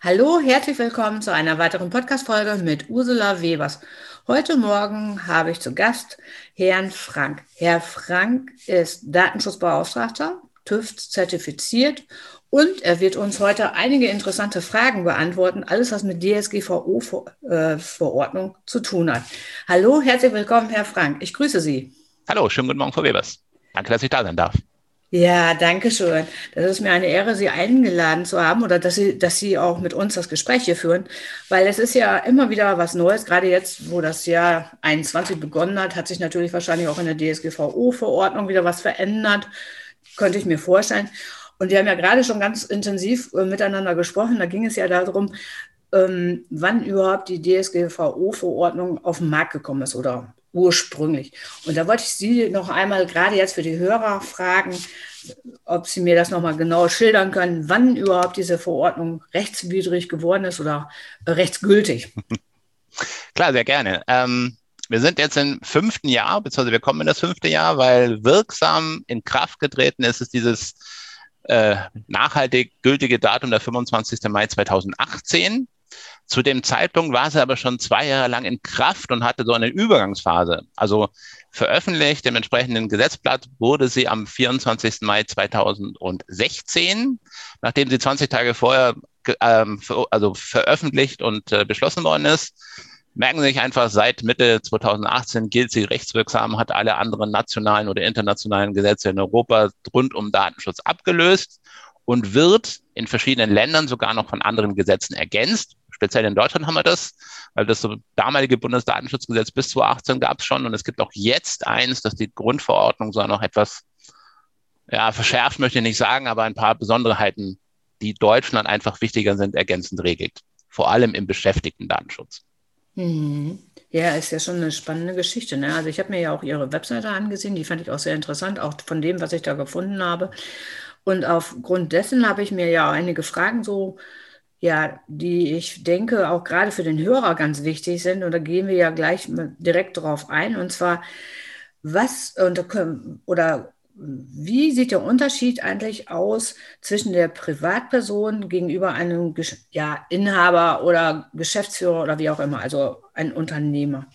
Hallo, herzlich willkommen zu einer weiteren Podcast-Folge mit Ursula Webers. Heute Morgen habe ich zu Gast Herrn Frank. Herr Frank ist Datenschutzbeauftragter, TÜV zertifiziert und er wird uns heute einige interessante Fragen beantworten, alles was mit DSGVO-Verordnung äh, zu tun hat. Hallo, herzlich willkommen, Herr Frank. Ich grüße Sie. Hallo, schönen guten Morgen, Frau Webers. Danke, dass ich da sein darf. Ja, danke schön. Das ist mir eine Ehre, Sie eingeladen zu haben oder dass Sie, dass Sie auch mit uns das Gespräch hier führen, weil es ist ja immer wieder was Neues. Gerade jetzt, wo das Jahr 21 begonnen hat, hat sich natürlich wahrscheinlich auch in der DSGVO-Verordnung wieder was verändert, könnte ich mir vorstellen. Und wir haben ja gerade schon ganz intensiv äh, miteinander gesprochen. Da ging es ja darum, ähm, wann überhaupt die DSGVO-Verordnung auf den Markt gekommen ist oder ursprünglich. Und da wollte ich Sie noch einmal gerade jetzt für die Hörer fragen, ob Sie mir das nochmal genau schildern können, wann überhaupt diese Verordnung rechtswidrig geworden ist oder rechtsgültig. Klar, sehr gerne. Ähm, wir sind jetzt im fünften Jahr, beziehungsweise wir kommen in das fünfte Jahr, weil wirksam in Kraft getreten ist, ist dieses äh, nachhaltig gültige Datum der 25. Mai 2018. Zu dem Zeitpunkt war sie aber schon zwei Jahre lang in Kraft und hatte so eine Übergangsphase. Also veröffentlicht im entsprechenden Gesetzblatt wurde sie am 24. Mai 2016, nachdem sie 20 Tage vorher ähm, also veröffentlicht und äh, beschlossen worden ist. Merken Sie sich einfach, seit Mitte 2018 gilt sie rechtswirksam, hat alle anderen nationalen oder internationalen Gesetze in Europa rund um Datenschutz abgelöst und wird in verschiedenen Ländern sogar noch von anderen Gesetzen ergänzt. Speziell in Deutschland haben wir das, weil das so damalige Bundesdatenschutzgesetz bis 2018 gab es schon und es gibt auch jetzt eins, dass die Grundverordnung sogar noch etwas ja, verschärft möchte ich nicht sagen, aber ein paar Besonderheiten, die Deutschland einfach wichtiger sind, ergänzend regelt. Vor allem im Beschäftigten-Datenschutz. Mhm. Ja, ist ja schon eine spannende Geschichte. Ne? Also ich habe mir ja auch Ihre Webseite angesehen, die fand ich auch sehr interessant, auch von dem, was ich da gefunden habe. Und aufgrund dessen habe ich mir ja einige Fragen so ja, die ich denke auch gerade für den Hörer ganz wichtig sind. Und da gehen wir ja gleich direkt darauf ein. Und zwar, was oder wie sieht der Unterschied eigentlich aus zwischen der Privatperson gegenüber einem ja, Inhaber oder Geschäftsführer oder wie auch immer, also ein Unternehmer?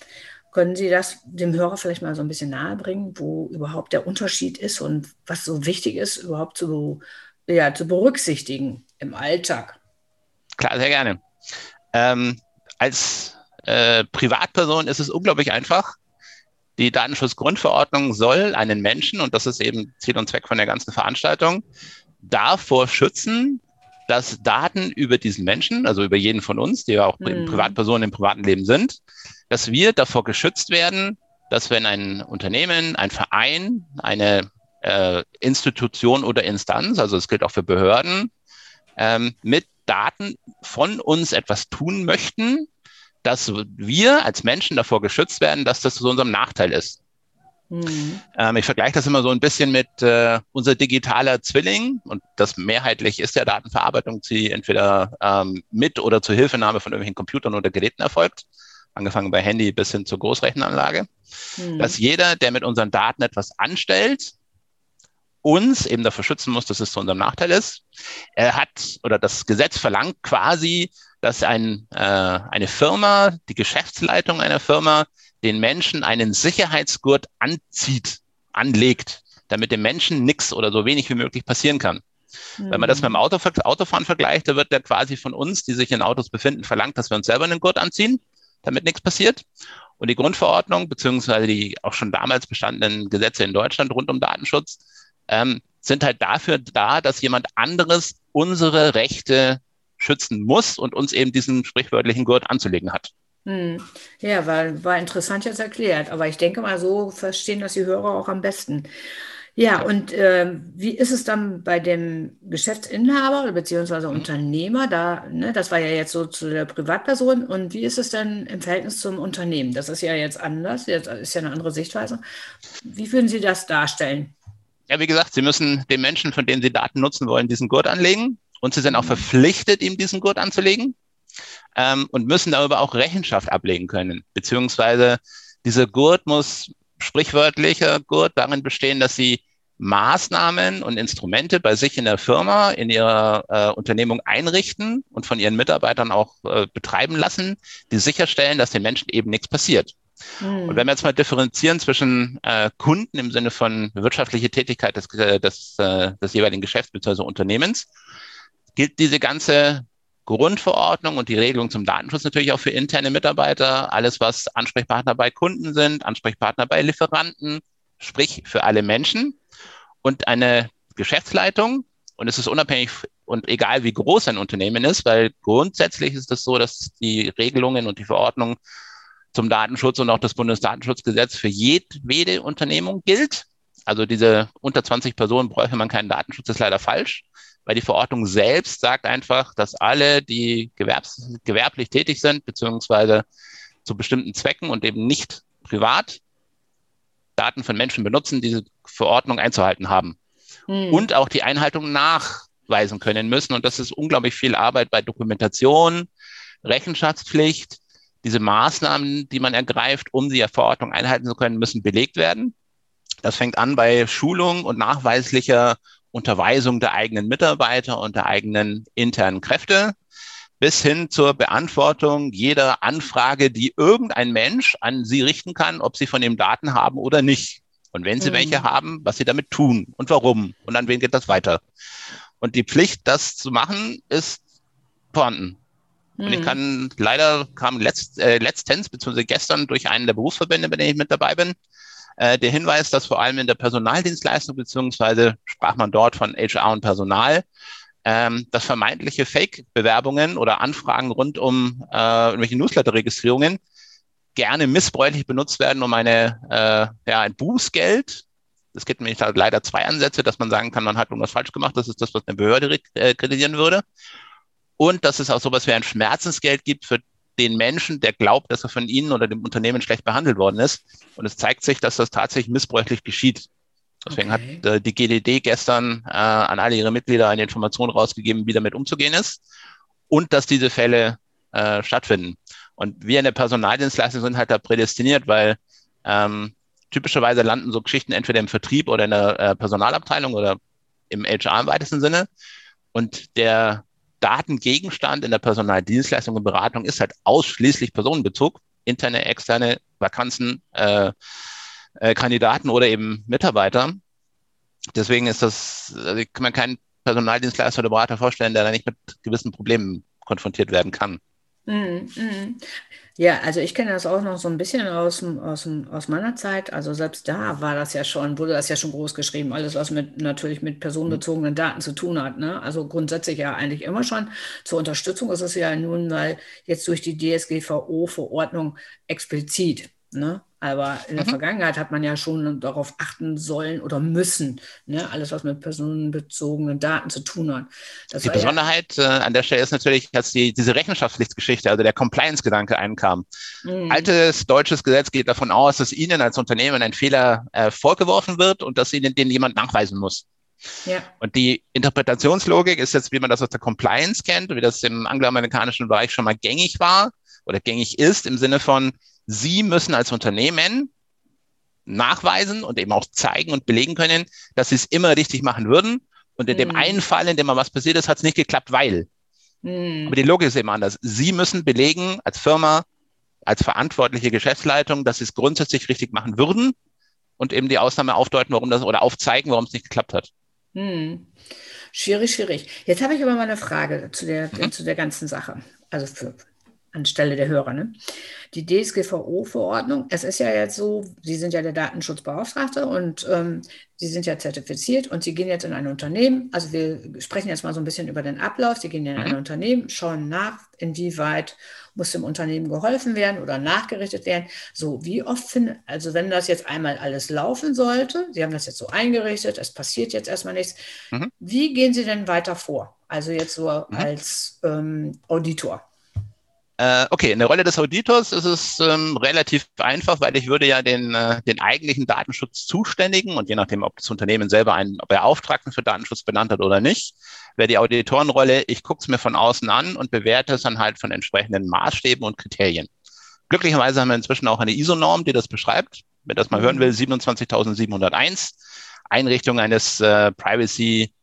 Können Sie das dem Hörer vielleicht mal so ein bisschen nahe bringen, wo überhaupt der Unterschied ist und was so wichtig ist, überhaupt zu, ja, zu berücksichtigen im Alltag? Klar, sehr gerne. Ähm, als äh, Privatperson ist es unglaublich einfach. Die Datenschutzgrundverordnung soll einen Menschen, und das ist eben Ziel und Zweck von der ganzen Veranstaltung, davor schützen, dass Daten über diesen Menschen, also über jeden von uns, die ja auch mhm. Privatpersonen im privaten Leben sind, dass wir davor geschützt werden, dass wenn ein Unternehmen, ein Verein, eine äh, Institution oder Instanz, also es gilt auch für Behörden, ähm, mit Daten von uns etwas tun möchten, dass wir als Menschen davor geschützt werden, dass das zu unserem Nachteil ist. Mhm. Ähm, ich vergleiche das immer so ein bisschen mit äh, unser digitaler Zwilling und das mehrheitlich ist ja Datenverarbeitung, die entweder ähm, mit oder zur Hilfenahme von irgendwelchen Computern oder Geräten erfolgt, angefangen bei Handy bis hin zur Großrechenanlage, mhm. dass jeder, der mit unseren Daten etwas anstellt, uns eben dafür schützen muss, dass es zu unserem Nachteil ist. Er hat oder das Gesetz verlangt quasi, dass ein, äh, eine Firma, die Geschäftsleitung einer Firma, den Menschen einen Sicherheitsgurt anzieht, anlegt, damit dem Menschen nichts oder so wenig wie möglich passieren kann. Mhm. Wenn man das mit dem Auto, Autofahren vergleicht, da wird der quasi von uns, die sich in Autos befinden, verlangt, dass wir uns selber einen Gurt anziehen, damit nichts passiert. Und die Grundverordnung, beziehungsweise die auch schon damals bestandenen Gesetze in Deutschland rund um Datenschutz, ähm, sind halt dafür da, dass jemand anderes unsere Rechte schützen muss und uns eben diesen sprichwörtlichen Gurt anzulegen hat. Hm. Ja, war, war interessant jetzt erklärt, aber ich denke mal, so verstehen das die Hörer auch am besten. Ja, und äh, wie ist es dann bei dem Geschäftsinhaber bzw. Mhm. Unternehmer? Da, ne, das war ja jetzt so zu der Privatperson. Und wie ist es denn im Verhältnis zum Unternehmen? Das ist ja jetzt anders, jetzt ist ja eine andere Sichtweise. Wie würden Sie das darstellen? Ja, wie gesagt, Sie müssen den Menschen, von denen Sie Daten nutzen wollen, diesen Gurt anlegen. Und Sie sind auch verpflichtet, ihm diesen Gurt anzulegen. Ähm, und müssen darüber auch Rechenschaft ablegen können. Beziehungsweise dieser Gurt muss sprichwörtlicher Gurt darin bestehen, dass Sie Maßnahmen und Instrumente bei sich in der Firma, in ihrer äh, Unternehmung einrichten und von ihren Mitarbeitern auch äh, betreiben lassen, die sicherstellen, dass den Menschen eben nichts passiert. Mhm. Und wenn wir jetzt mal differenzieren zwischen äh, Kunden im Sinne von wirtschaftliche Tätigkeit des, äh, des, äh, des jeweiligen Geschäfts bzw. Unternehmens, gilt diese ganze Grundverordnung und die Regelung zum Datenschutz natürlich auch für interne Mitarbeiter. Alles, was Ansprechpartner bei Kunden sind, Ansprechpartner bei Lieferanten, sprich für alle Menschen und eine Geschäftsleitung. Und es ist unabhängig und egal, wie groß ein Unternehmen ist, weil grundsätzlich ist es so, dass die Regelungen und die Verordnung zum Datenschutz und auch das Bundesdatenschutzgesetz für jedwede Unternehmung gilt. Also diese unter 20 Personen bräuchte man keinen Datenschutz, ist leider falsch, weil die Verordnung selbst sagt einfach, dass alle, die gewerbs gewerblich tätig sind, beziehungsweise zu bestimmten Zwecken und eben nicht privat Daten von Menschen benutzen, diese Verordnung einzuhalten haben. Hm. Und auch die Einhaltung nachweisen können müssen. Und das ist unglaublich viel Arbeit bei Dokumentation, Rechenschaftspflicht. Diese Maßnahmen, die man ergreift, um die Verordnung einhalten zu können, müssen belegt werden. Das fängt an bei Schulung und nachweislicher Unterweisung der eigenen Mitarbeiter und der eigenen internen Kräfte bis hin zur Beantwortung jeder Anfrage, die irgendein Mensch an Sie richten kann, ob Sie von ihm Daten haben oder nicht. Und wenn Sie mhm. welche haben, was Sie damit tun und warum und an wen geht das weiter. Und die Pflicht, das zu machen, ist vorhanden. Und ich mhm. kann, leider kam letzt, äh, letztens, beziehungsweise gestern durch einen der Berufsverbände, bei dem ich mit dabei bin, äh, der Hinweis, dass vor allem in der Personaldienstleistung, beziehungsweise sprach man dort von HR und Personal, ähm, dass vermeintliche Fake-Bewerbungen oder Anfragen rund um äh, irgendwelche Newsletter-Registrierungen gerne missbräuchlich benutzt werden, um eine, äh, ja, ein Bußgeld. Es gibt nämlich leider zwei Ansätze, dass man sagen kann, man hat irgendwas falsch gemacht. Das ist das, was eine Behörde äh, kritisieren würde. Und dass es auch sowas wie ein Schmerzensgeld gibt für den Menschen, der glaubt, dass er von Ihnen oder dem Unternehmen schlecht behandelt worden ist. Und es zeigt sich, dass das tatsächlich missbräuchlich geschieht. Deswegen okay. hat äh, die GDD gestern äh, an alle ihre Mitglieder eine Information rausgegeben, wie damit umzugehen ist und dass diese Fälle äh, stattfinden. Und wir in der Personaldienstleistung sind halt da prädestiniert, weil ähm, typischerweise landen so Geschichten entweder im Vertrieb oder in der äh, Personalabteilung oder im HR im weitesten Sinne. Und der Datengegenstand in der Personaldienstleistung und Beratung ist halt ausschließlich Personenbezug, interne, externe Vakanzen, äh, äh, Kandidaten oder eben Mitarbeiter. Deswegen ist das, also kann man keinen Personaldienstleister oder Berater vorstellen, der da nicht mit gewissen Problemen konfrontiert werden kann. Mm, mm. Ja, also ich kenne das auch noch so ein bisschen aus, aus, aus meiner Zeit. Also selbst da war das ja schon, wurde das ja schon groß geschrieben, alles, was mit natürlich mit personenbezogenen Daten zu tun hat. Ne? Also grundsätzlich ja eigentlich immer schon. Zur Unterstützung ist es ja nun mal jetzt durch die DSGVO-Verordnung explizit. Ne? Aber in der mhm. Vergangenheit hat man ja schon darauf achten sollen oder müssen, ne? alles, was mit personenbezogenen Daten zu tun hat. Das die Besonderheit ja, äh, an der Stelle ist natürlich, dass die, diese Rechenschaftspflichtsgeschichte, also der Compliance-Gedanke einkam. Mhm. Altes deutsches Gesetz geht davon aus, dass Ihnen als Unternehmen ein Fehler äh, vorgeworfen wird und dass Ihnen den jemand nachweisen muss. Ja. Und die Interpretationslogik ist jetzt, wie man das aus der Compliance kennt, wie das im angloamerikanischen Bereich schon mal gängig war oder gängig ist, im Sinne von, Sie müssen als Unternehmen nachweisen und eben auch zeigen und belegen können, dass Sie es immer richtig machen würden. Und in mhm. dem einen Fall, in dem mal was passiert ist, hat es nicht geklappt, weil. Mhm. Aber die Logik ist eben anders. Sie müssen belegen als Firma, als verantwortliche Geschäftsleitung, dass Sie es grundsätzlich richtig machen würden und eben die Ausnahme aufdeuten, warum das oder aufzeigen, warum es nicht geklappt hat. Mhm. Schwierig, schwierig. Jetzt habe ich aber mal eine Frage zu der, mhm. zu der ganzen Sache. Also für, anstelle der Hörer. Ne? Die DSGVO-Verordnung, es ist ja jetzt so, Sie sind ja der Datenschutzbeauftragte und ähm, Sie sind ja zertifiziert und Sie gehen jetzt in ein Unternehmen. Also wir sprechen jetzt mal so ein bisschen über den Ablauf. Sie gehen in ein mhm. Unternehmen, schauen nach, inwieweit muss dem Unternehmen geholfen werden oder nachgerichtet werden. So, wie oft finden, also wenn das jetzt einmal alles laufen sollte, Sie haben das jetzt so eingerichtet, es passiert jetzt erstmal nichts, mhm. wie gehen Sie denn weiter vor? Also jetzt so mhm. als ähm, Auditor. Äh, okay, in der Rolle des Auditors ist es ähm, relativ einfach, weil ich würde ja den, äh, den eigentlichen Datenschutz zuständigen und je nachdem, ob das Unternehmen selber einen Beauftragten für Datenschutz benannt hat oder nicht, wäre die Auditorenrolle, ich gucke es mir von außen an und bewerte es dann halt von entsprechenden Maßstäben und Kriterien. Glücklicherweise haben wir inzwischen auch eine ISO-Norm, die das beschreibt. Wer das mal hören will, 27701. Einrichtung eines äh, Privacy,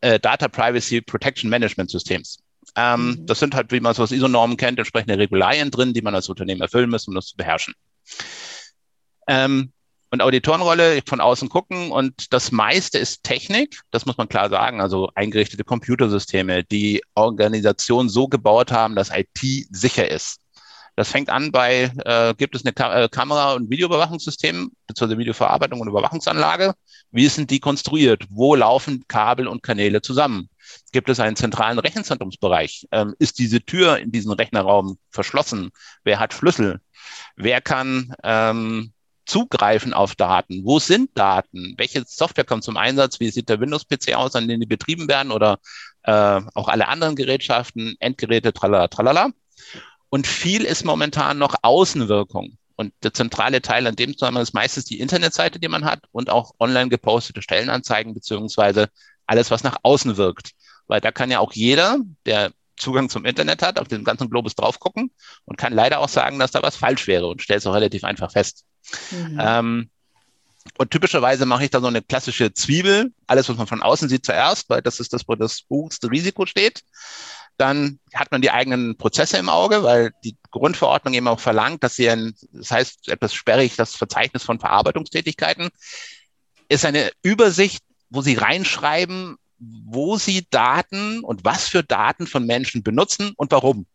äh, Data Privacy Protection Management Systems. Ähm, mhm. Das sind halt, wie man so aus ISO-Normen kennt, entsprechende Regularien drin, die man als Unternehmen erfüllen muss, um das zu beherrschen. Ähm, und Auditorenrolle von außen gucken und das meiste ist Technik, das muss man klar sagen, also eingerichtete Computersysteme, die Organisation so gebaut haben, dass IT sicher ist. Das fängt an bei, äh, gibt es eine Ka äh, Kamera- und Videoüberwachungssystem, beziehungsweise Videoverarbeitung und Überwachungsanlage? Wie sind die konstruiert? Wo laufen Kabel und Kanäle zusammen? Gibt es einen zentralen Rechenzentrumsbereich? Ähm, ist diese Tür in diesem Rechnerraum verschlossen? Wer hat Schlüssel? Wer kann ähm, zugreifen auf Daten? Wo sind Daten? Welche Software kommt zum Einsatz? Wie sieht der Windows-PC aus, an dem die betrieben werden oder äh, auch alle anderen Gerätschaften, Endgeräte, tralala, tralala. Und viel ist momentan noch Außenwirkung. Und der zentrale Teil an dem Zusammenhang ist meistens die Internetseite, die man hat und auch online gepostete Stellenanzeigen beziehungsweise alles, was nach außen wirkt. Weil da kann ja auch jeder, der Zugang zum Internet hat, auf dem ganzen Globus drauf gucken und kann leider auch sagen, dass da was falsch wäre und stellt es auch relativ einfach fest. Mhm. Ähm, und typischerweise mache ich da so eine klassische Zwiebel, alles, was man von außen sieht zuerst, weil das ist das, wo das höchste Risiko steht. Dann hat man die eigenen Prozesse im Auge, weil die Grundverordnung eben auch verlangt, dass sie ein, das heißt etwas sperrig, das Verzeichnis von Verarbeitungstätigkeiten ist eine Übersicht, wo sie reinschreiben, wo sie Daten und was für Daten von Menschen benutzen und warum.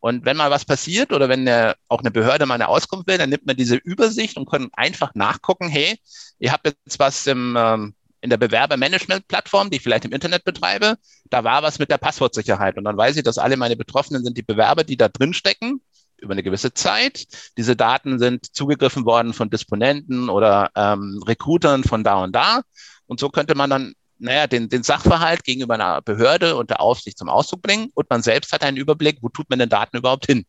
Und wenn mal was passiert oder wenn eine, auch eine Behörde mal eine Auskunft will, dann nimmt man diese Übersicht und kann einfach nachgucken, hey, ihr habt jetzt was im, ähm, in der Bewerbermanagement-Plattform, die ich vielleicht im Internet betreibe, da war was mit der Passwortsicherheit. Und dann weiß ich, dass alle meine Betroffenen sind die Bewerber, die da drin stecken über eine gewisse Zeit. Diese Daten sind zugegriffen worden von Disponenten oder ähm, Recruitern von da und da. Und so könnte man dann naja, den, den Sachverhalt gegenüber einer Behörde und der Aufsicht zum Ausdruck bringen und man selbst hat einen Überblick, wo tut man den Daten überhaupt hin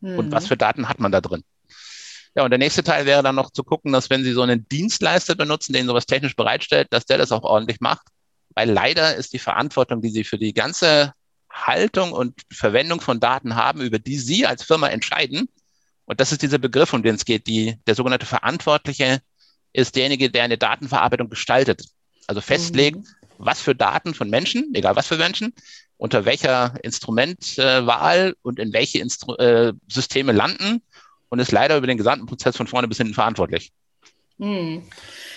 mhm. und was hm. für Daten hat man da drin. Ja, und der nächste Teil wäre dann noch zu gucken, dass wenn Sie so einen Dienstleister benutzen, den sowas technisch bereitstellt, dass der das auch ordentlich macht, weil leider ist die Verantwortung, die Sie für die ganze Haltung und Verwendung von Daten haben, über die Sie als Firma entscheiden. Und das ist dieser Begriff, um den es geht. Die, der sogenannte Verantwortliche ist derjenige, der eine Datenverarbeitung gestaltet. Also festlegen, mhm. was für Daten von Menschen, egal was für Menschen, unter welcher Instrumentwahl äh, und in welche Instru äh, Systeme landen und ist leider über den gesamten Prozess von vorne bis hinten verantwortlich. Mhm.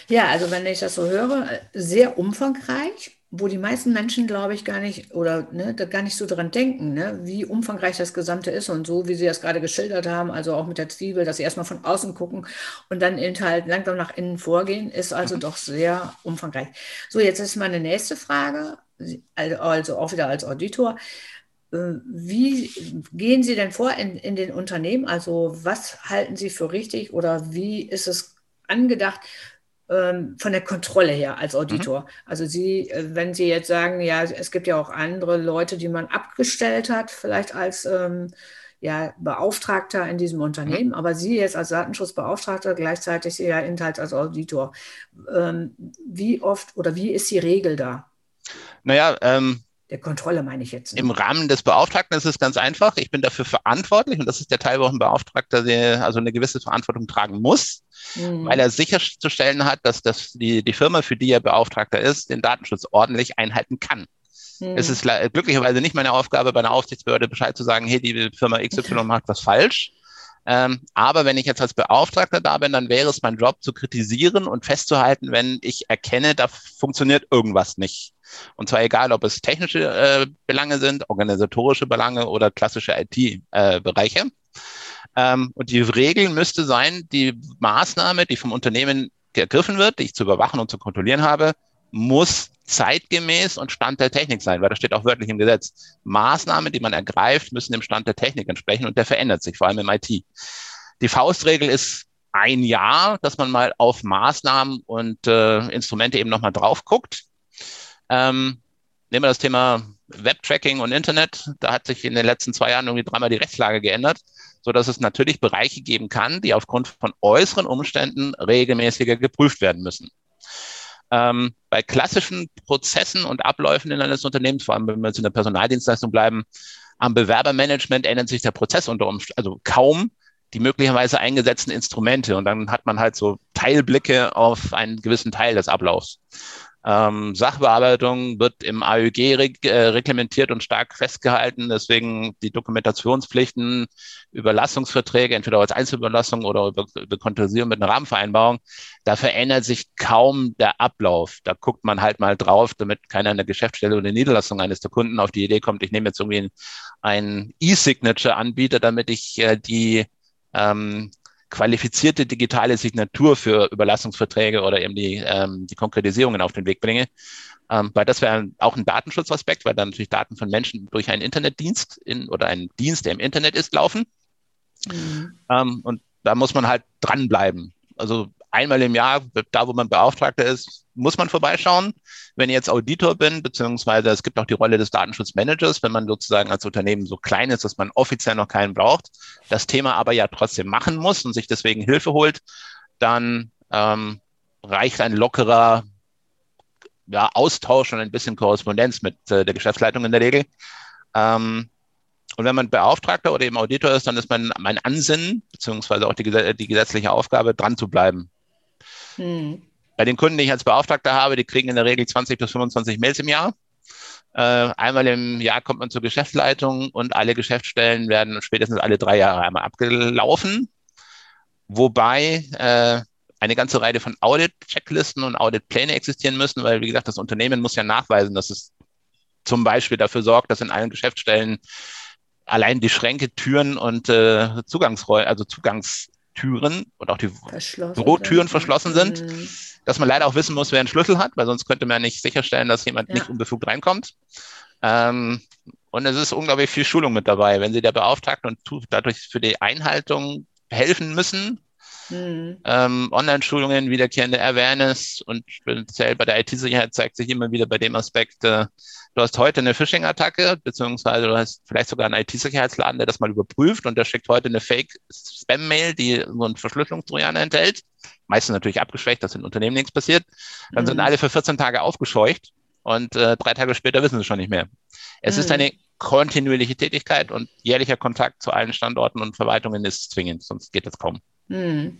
Ja, also wenn ich das so höre, sehr umfangreich wo die meisten Menschen, glaube ich, gar nicht oder ne, gar nicht so dran denken, ne, wie umfangreich das Gesamte ist und so, wie Sie das gerade geschildert haben, also auch mit der Zwiebel, dass Sie erstmal von außen gucken und dann eben halt langsam nach innen vorgehen, ist also mhm. doch sehr umfangreich. So, jetzt ist meine nächste Frage, also auch wieder als Auditor. Äh, wie gehen Sie denn vor in, in den Unternehmen? Also was halten Sie für richtig oder wie ist es angedacht, von der Kontrolle her als Auditor. Mhm. Also Sie, äh, wenn Sie jetzt sagen, ja, es gibt ja auch andere Leute, die man abgestellt hat, vielleicht als ähm, ja, Beauftragter in diesem Unternehmen, mhm. aber Sie jetzt als Datenschutzbeauftragter gleichzeitig ja Inhalt als Auditor. Ähm, wie oft oder wie ist die Regel da? Naja, ähm, der Kontrolle meine ich jetzt. Nicht. Im Rahmen des Beauftragten ist es ganz einfach. Ich bin dafür verantwortlich und das ist der Teil, wo ein Beauftragter also eine gewisse Verantwortung tragen muss, mhm. weil er sicherzustellen hat, dass das die, die Firma, für die er Beauftragter ist, den Datenschutz ordentlich einhalten kann. Mhm. Es ist glücklicherweise nicht meine Aufgabe, bei einer Aufsichtsbehörde Bescheid zu sagen, hey, die Firma XY macht was falsch. Ähm, aber wenn ich jetzt als Beauftragter da bin, dann wäre es mein Job zu kritisieren und festzuhalten, wenn ich erkenne, da funktioniert irgendwas nicht. Und zwar egal, ob es technische äh, Belange sind, organisatorische Belange oder klassische IT-Bereiche. Äh, ähm, und die Regel müsste sein, die Maßnahme, die vom Unternehmen ergriffen wird, die ich zu überwachen und zu kontrollieren habe, muss zeitgemäß und Stand der Technik sein, weil das steht auch wörtlich im Gesetz. Maßnahmen, die man ergreift, müssen dem Stand der Technik entsprechen und der verändert sich, vor allem im IT. Die Faustregel ist ein Jahr, dass man mal auf Maßnahmen und äh, Instrumente eben nochmal drauf guckt. Ähm, nehmen wir das Thema Webtracking und Internet. Da hat sich in den letzten zwei Jahren irgendwie dreimal die Rechtslage geändert, so dass es natürlich Bereiche geben kann, die aufgrund von äußeren Umständen regelmäßiger geprüft werden müssen. Ähm, bei klassischen Prozessen und Abläufen in eines Unternehmens, vor allem wenn wir jetzt in der Personaldienstleistung bleiben, am Bewerbermanagement ändert sich der Prozess unter Umständen, also kaum die möglicherweise eingesetzten Instrumente. Und dann hat man halt so Teilblicke auf einen gewissen Teil des Ablaufs. Ähm, Sachbearbeitung wird im AÖG reg äh, reglementiert und stark festgehalten. Deswegen die Dokumentationspflichten, Überlassungsverträge, entweder als Einzelüberlassung oder über, über Kontorisierung mit einer Rahmenvereinbarung. Da verändert sich kaum der Ablauf. Da guckt man halt mal drauf, damit keiner in der Geschäftsstelle oder Niederlassung eines der Kunden auf die Idee kommt, ich nehme jetzt irgendwie einen E-Signature-Anbieter, damit ich äh, die ähm, qualifizierte digitale Signatur für Überlassungsverträge oder eben die, ähm, die Konkretisierungen auf den Weg bringe. Ähm, weil das wäre auch ein Datenschutzaspekt, weil dann natürlich Daten von Menschen durch einen Internetdienst in, oder einen Dienst, der im Internet ist, laufen. Mhm. Ähm, und da muss man halt dranbleiben. Also einmal im Jahr, da wo man Beauftragter ist, muss man vorbeischauen. Wenn ich jetzt Auditor bin, beziehungsweise es gibt auch die Rolle des Datenschutzmanagers, wenn man sozusagen als Unternehmen so klein ist, dass man offiziell noch keinen braucht, das Thema aber ja trotzdem machen muss und sich deswegen Hilfe holt, dann ähm, reicht ein lockerer ja, Austausch und ein bisschen Korrespondenz mit äh, der Geschäftsleitung in der Regel. Ähm, und wenn man Beauftragter oder eben Auditor ist, dann ist mein, mein Ansinnen, beziehungsweise auch die, die gesetzliche Aufgabe, dran zu bleiben. Hm. Bei den Kunden, die ich als Beauftragter habe, die kriegen in der Regel 20 bis 25 Mails im Jahr. Äh, einmal im Jahr kommt man zur Geschäftsleitung und alle Geschäftsstellen werden spätestens alle drei Jahre einmal abgelaufen. Wobei äh, eine ganze Reihe von Audit-Checklisten und Audit-Pläne existieren müssen, weil, wie gesagt, das Unternehmen muss ja nachweisen, dass es zum Beispiel dafür sorgt, dass in allen Geschäftsstellen allein die Schränke, Türen und äh, Zugangsräume, also Zugangstüren und auch die Bürotüren verschlossen sind, mhm. dass man leider auch wissen muss, wer einen Schlüssel hat, weil sonst könnte man nicht sicherstellen, dass jemand ja. nicht unbefugt reinkommt. Ähm, und es ist unglaublich viel Schulung mit dabei. Wenn Sie der Beauftragten und dadurch für die Einhaltung helfen müssen, Mhm. Ähm, Online-Schulungen, wiederkehrende Awareness und speziell bei der IT-Sicherheit zeigt sich immer wieder bei dem Aspekt, äh, du hast heute eine Phishing-Attacke, beziehungsweise du hast vielleicht sogar einen IT-Sicherheitsladen, der das mal überprüft und der schickt heute eine Fake-Spam-Mail, die so einen Verschlüsselungstrojaner enthält. Meistens natürlich abgeschwächt, dass in Unternehmen nichts passiert. Dann mhm. sind alle für 14 Tage aufgescheucht und äh, drei Tage später wissen sie schon nicht mehr. Es mhm. ist eine kontinuierliche Tätigkeit und jährlicher Kontakt zu allen Standorten und Verwaltungen ist zwingend, sonst geht das kaum. Hm.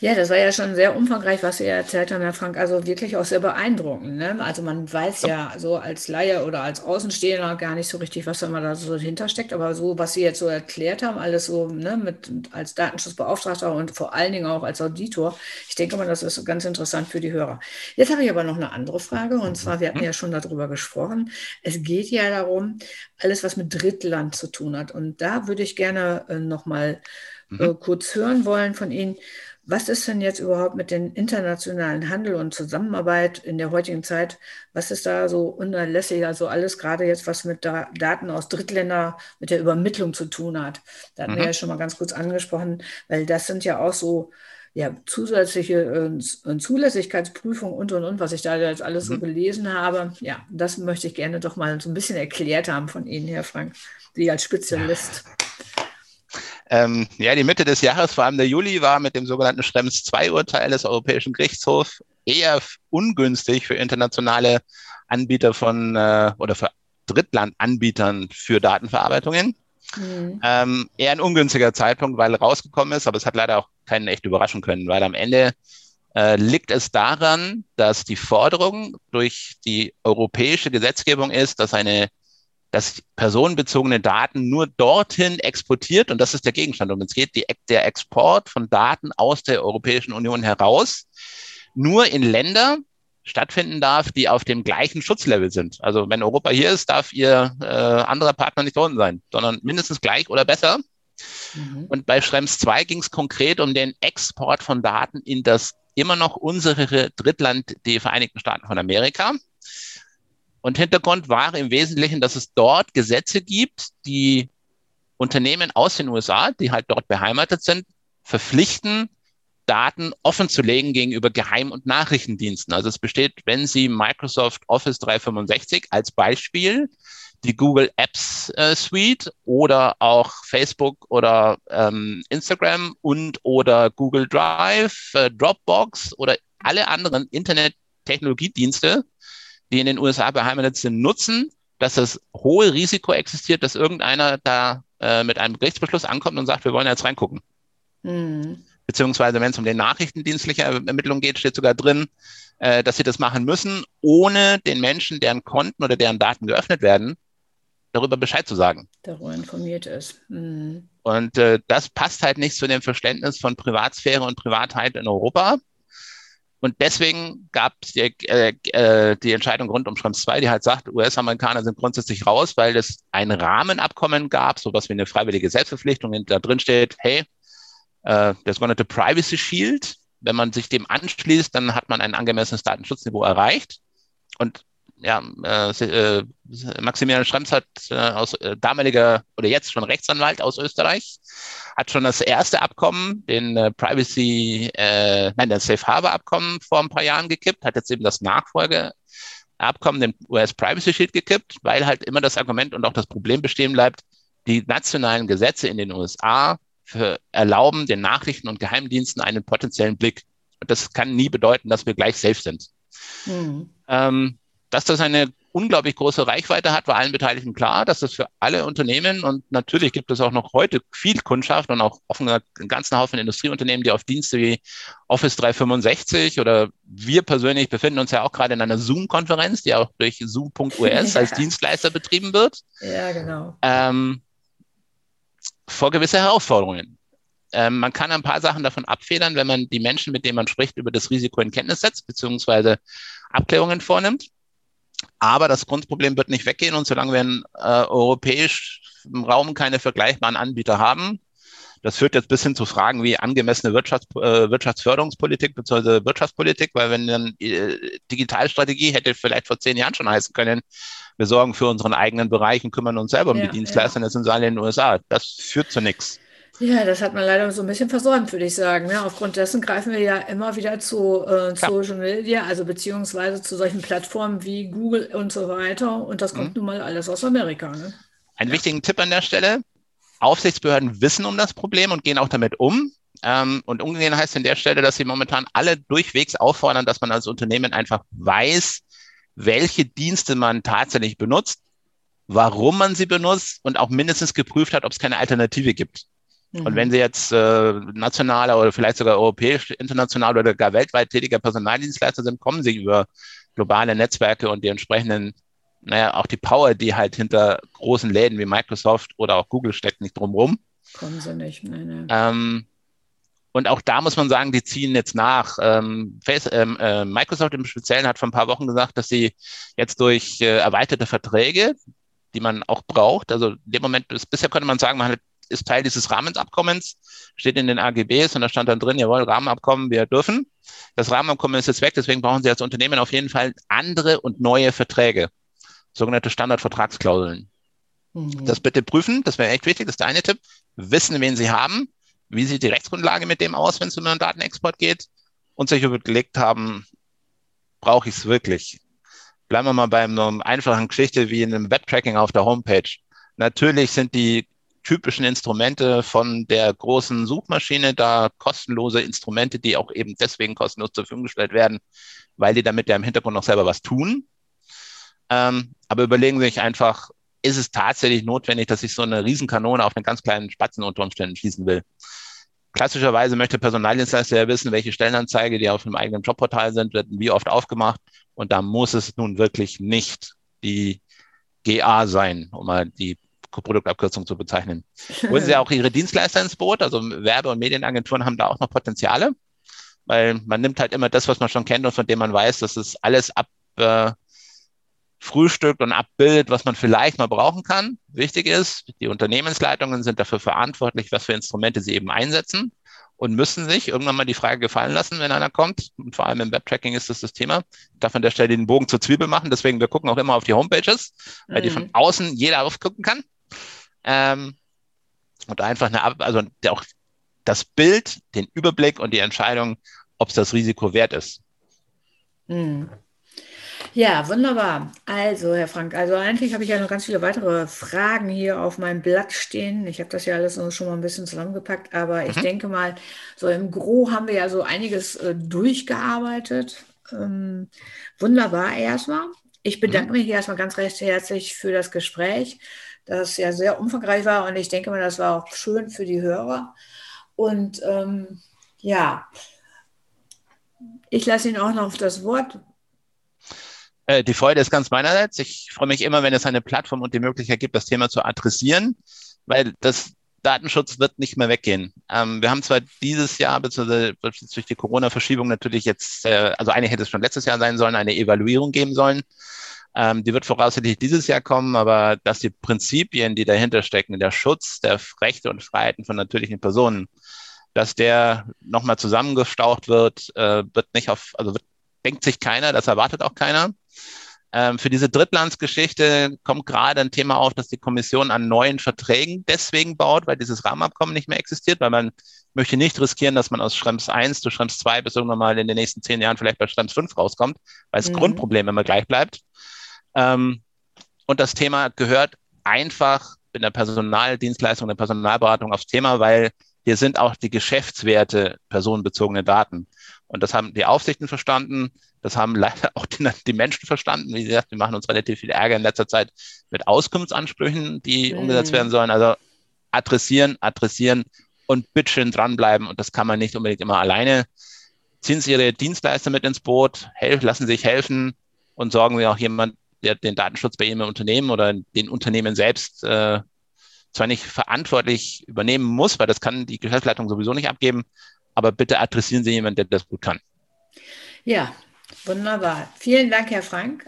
Ja, das war ja schon sehr umfangreich, was Sie erzählt haben, Herr Frank. Also wirklich auch sehr beeindruckend. Ne? Also man weiß ja so als Laie oder als Außenstehender gar nicht so richtig, was da mal da so hintersteckt. Aber so, was Sie jetzt so erklärt haben, alles so ne, mit als Datenschutzbeauftragter und vor allen Dingen auch als Auditor, ich denke mal, das ist ganz interessant für die Hörer. Jetzt habe ich aber noch eine andere Frage. Und zwar, wir hatten ja schon darüber gesprochen. Es geht ja darum, alles, was mit Drittland zu tun hat. Und da würde ich gerne äh, nochmal mhm. äh, kurz hören wollen von Ihnen. Was ist denn jetzt überhaupt mit dem internationalen Handel und Zusammenarbeit in der heutigen Zeit? Was ist da so unerlässlich? Also alles gerade jetzt, was mit da Daten aus Drittländern, mit der Übermittlung zu tun hat. Da hatten mhm. wir ja schon mal ganz kurz angesprochen, weil das sind ja auch so ja, zusätzliche äh, Zulässigkeitsprüfung und und und, was ich da jetzt alles mhm. so gelesen habe. Ja, das möchte ich gerne doch mal so ein bisschen erklärt haben von Ihnen, Herr Frank, Sie als Spezialist. Ja. Ähm, ja, die Mitte des Jahres, vor allem der Juli, war mit dem sogenannten Schrems II-Urteil des Europäischen Gerichtshofs eher ungünstig für internationale Anbieter von äh, oder für Drittlandanbietern für Datenverarbeitungen. Mhm. Ähm, eher ein ungünstiger Zeitpunkt, weil rausgekommen ist, aber es hat leider auch keinen echt überraschen können, weil am Ende äh, liegt es daran, dass die Forderung durch die europäische Gesetzgebung ist, dass eine dass personenbezogene Daten nur dorthin exportiert, und das ist der Gegenstand, um es geht, die, der Export von Daten aus der Europäischen Union heraus, nur in Länder stattfinden darf, die auf dem gleichen Schutzlevel sind. Also wenn Europa hier ist, darf ihr äh, anderer Partner nicht unten sein, sondern mindestens gleich oder besser. Mhm. Und bei Schrems 2 ging es konkret um den Export von Daten in das immer noch unsere Drittland, die Vereinigten Staaten von Amerika. Und Hintergrund war im Wesentlichen, dass es dort Gesetze gibt, die Unternehmen aus den USA, die halt dort beheimatet sind, verpflichten, Daten offen zu legen gegenüber Geheim- und Nachrichtendiensten. Also es besteht, wenn Sie Microsoft Office 365 als Beispiel, die Google Apps äh, Suite oder auch Facebook oder ähm, Instagram und oder Google Drive, äh, Dropbox oder alle anderen Internet-Technologiedienste die in den USA beheimatet sind, nutzen, dass das hohe Risiko existiert, dass irgendeiner da äh, mit einem Gerichtsbeschluss ankommt und sagt, wir wollen jetzt reingucken. Mhm. beziehungsweise wenn es um die nachrichtendienstliche Ermittlung geht, steht sogar drin, äh, dass sie das machen müssen, ohne den Menschen, deren Konten oder deren Daten geöffnet werden, darüber Bescheid zu sagen. Darüber informiert ist. Mhm. Und äh, das passt halt nicht zu dem Verständnis von Privatsphäre und Privatheit in Europa. Und deswegen gab es die, äh, äh, die Entscheidung rund um Schrems 2, die halt sagt, US-Amerikaner sind grundsätzlich raus, weil es ein Rahmenabkommen gab, sowas wie eine freiwillige Selbstverpflichtung, in da drin steht, hey, äh, der sogenannte Privacy Shield, wenn man sich dem anschließt, dann hat man ein angemessenes Datenschutzniveau erreicht. Und ja, äh, äh, Maximilian Schrems hat äh, aus äh, damaliger oder jetzt schon Rechtsanwalt aus Österreich, hat schon das erste Abkommen, den äh, Privacy, äh, nein, das Safe Harbor Abkommen vor ein paar Jahren gekippt, hat jetzt eben das Nachfolgeabkommen, den US Privacy Shield gekippt, weil halt immer das Argument und auch das Problem bestehen bleibt, die nationalen Gesetze in den USA für, erlauben den Nachrichten- und Geheimdiensten einen potenziellen Blick. Und das kann nie bedeuten, dass wir gleich safe sind. Mhm. Ähm, dass das eine unglaublich große Reichweite hat, war allen Beteiligten klar, dass das für alle Unternehmen und natürlich gibt es auch noch heute viel Kundschaft und auch offen einen ganzen Haufen Industrieunternehmen, die auf Dienste wie Office 365 oder wir persönlich befinden uns ja auch gerade in einer Zoom-Konferenz, die auch durch Zoom.us ja. als Dienstleister betrieben wird. Ja, genau. Ähm, vor gewisse Herausforderungen. Ähm, man kann ein paar Sachen davon abfedern, wenn man die Menschen, mit denen man spricht, über das Risiko in Kenntnis setzt, beziehungsweise Abklärungen vornimmt. Aber das Grundproblem wird nicht weggehen und solange wir in äh, europäischem Raum keine vergleichbaren Anbieter haben, das führt jetzt bis hin zu Fragen wie angemessene Wirtschafts äh, Wirtschaftsförderungspolitik bzw. Wirtschaftspolitik, weil wenn dann äh, Digitalstrategie hätte vielleicht vor zehn Jahren schon heißen können, wir sorgen für unseren eigenen Bereich und kümmern uns selber um ja, die Dienstleister, ja. das sind alle in den USA. Das führt zu nichts. Ja, das hat man leider so ein bisschen versäumt, würde ich sagen. Ja, aufgrund dessen greifen wir ja immer wieder zu äh, Social Media, also beziehungsweise zu solchen Plattformen wie Google und so weiter. Und das kommt mhm. nun mal alles aus Amerika. Ne? Einen wichtigen Tipp an der Stelle. Aufsichtsbehörden wissen um das Problem und gehen auch damit um. Ähm, und umgehen heißt an der Stelle, dass sie momentan alle durchwegs auffordern, dass man als Unternehmen einfach weiß, welche Dienste man tatsächlich benutzt, warum man sie benutzt und auch mindestens geprüft hat, ob es keine Alternative gibt. Mhm. Und wenn Sie jetzt äh, nationaler oder vielleicht sogar europäisch, international oder gar weltweit tätiger Personaldienstleister sind, kommen Sie über globale Netzwerke und die entsprechenden, naja, auch die Power, die halt hinter großen Läden wie Microsoft oder auch Google steckt, nicht drumherum. Kommen Sie nicht, nein, nein. Ähm, und auch da muss man sagen, die ziehen jetzt nach. Ähm, Face, ähm, äh, Microsoft im Speziellen hat vor ein paar Wochen gesagt, dass sie jetzt durch äh, erweiterte Verträge, die man auch braucht, also in dem Moment, bis, bisher konnte man sagen, man hat ist Teil dieses Rahmenabkommens, steht in den AGBs und da stand dann drin, jawohl, Rahmenabkommen, wir dürfen. Das Rahmenabkommen ist jetzt weg, deswegen brauchen Sie als Unternehmen auf jeden Fall andere und neue Verträge, sogenannte Standardvertragsklauseln. Mhm. Das bitte prüfen, das wäre echt wichtig, das ist der eine Tipp. Wissen, wen Sie haben, wie sieht die Rechtsgrundlage mit dem aus, wenn es um einen Datenexport geht und sich überlegt haben, brauche ich es wirklich? Bleiben wir mal bei einer einfachen Geschichte wie in einem Webtracking auf der Homepage. Natürlich sind die typischen Instrumente von der großen Suchmaschine, da kostenlose Instrumente, die auch eben deswegen kostenlos zur Verfügung gestellt werden, weil die damit ja im Hintergrund noch selber was tun. Ähm, aber überlegen Sie sich einfach, ist es tatsächlich notwendig, dass ich so eine Riesenkanone auf einen ganz kleinen Spatzen unter Umständen schießen will? Klassischerweise möchte Personaldienstleister ja wissen, welche Stellenanzeige, die auf dem eigenen Jobportal sind, werden wie oft aufgemacht. Und da muss es nun wirklich nicht die GA sein, um mal die Produktabkürzung zu bezeichnen. Holen Sie auch Ihre Dienstleister ins Boot, also Werbe- und Medienagenturen haben da auch noch Potenziale, weil man nimmt halt immer das, was man schon kennt und von dem man weiß, dass es alles ab äh, frühstückt und abbildet, was man vielleicht mal brauchen kann. Wichtig ist, die Unternehmensleitungen sind dafür verantwortlich, was für Instrumente sie eben einsetzen und müssen sich irgendwann mal die Frage gefallen lassen, wenn einer kommt. Und vor allem im Webtracking ist das das Thema. Ich darf an der Stelle den Bogen zur Zwiebel machen. Deswegen, wir gucken auch immer auf die Homepages, weil mhm. die von außen jeder aufgucken kann. Ähm, und einfach eine, also auch das Bild, den Überblick und die Entscheidung, ob es das Risiko wert ist. Hm. Ja, wunderbar. Also, Herr Frank, also eigentlich habe ich ja noch ganz viele weitere Fragen hier auf meinem Blatt stehen. Ich habe das ja alles schon mal ein bisschen zusammengepackt, aber ich mhm. denke mal, so im Gro haben wir ja so einiges äh, durchgearbeitet. Ähm, wunderbar erstmal. Ich bedanke mhm. mich erstmal ganz recht herzlich für das Gespräch das ja sehr umfangreich war und ich denke mal, das war auch schön für die Hörer. Und ähm, Ja, ich lasse Ihnen auch noch auf das Wort. Äh, die Freude ist ganz meinerseits. Ich freue mich immer, wenn es eine Plattform und die Möglichkeit gibt, das Thema zu adressieren, weil das Datenschutz wird nicht mehr weggehen. Ähm, wir haben zwar dieses Jahr, beziehungsweise durch die Corona-Verschiebung natürlich jetzt, äh, also eine hätte es schon letztes Jahr sein sollen, eine Evaluierung geben sollen. Ähm, die wird voraussichtlich dieses Jahr kommen, aber dass die Prinzipien, die dahinter stecken, der Schutz der Rechte und Freiheiten von natürlichen Personen, dass der nochmal zusammengestaucht wird, äh, wird nicht auf, also wird, denkt sich keiner, das erwartet auch keiner. Ähm, für diese Drittlandsgeschichte kommt gerade ein Thema auf, dass die Kommission an neuen Verträgen deswegen baut, weil dieses Rahmenabkommen nicht mehr existiert, weil man möchte nicht riskieren, dass man aus Schrems 1 zu Schrems 2 bis irgendwann mal in den nächsten zehn Jahren vielleicht bei Schrems 5 rauskommt, weil das mhm. Grundproblem immer gleich bleibt. Ähm, und das Thema gehört einfach in der Personaldienstleistung, in der Personalberatung aufs Thema, weil hier sind auch die Geschäftswerte personenbezogene Daten. Und das haben die Aufsichten verstanden. Das haben leider auch die, die, Menschen verstanden. Wie gesagt, wir machen uns relativ viel Ärger in letzter Zeit mit Auskunftsansprüchen, die mhm. umgesetzt werden sollen. Also adressieren, adressieren und bitteschön dranbleiben. Und das kann man nicht unbedingt immer alleine. Ziehen Sie Ihre Dienstleister mit ins Boot, helfen, lassen Sie sich helfen und sorgen Sie auch jemand, der den Datenschutz bei Ihrem Unternehmen oder den Unternehmen selbst äh, zwar nicht verantwortlich übernehmen muss, weil das kann die Geschäftsleitung sowieso nicht abgeben, aber bitte adressieren Sie jemanden, der das gut kann. Ja, wunderbar. Vielen Dank, Herr Frank.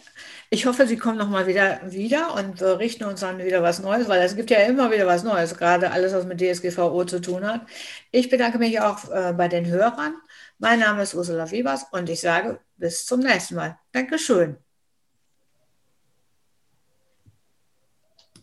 Ich hoffe, Sie kommen nochmal wieder, wieder und berichten uns dann wieder was Neues, weil es gibt ja immer wieder was Neues, gerade alles, was mit DSGVO zu tun hat. Ich bedanke mich auch äh, bei den Hörern. Mein Name ist Ursula Wiebers und ich sage bis zum nächsten Mal. Dankeschön.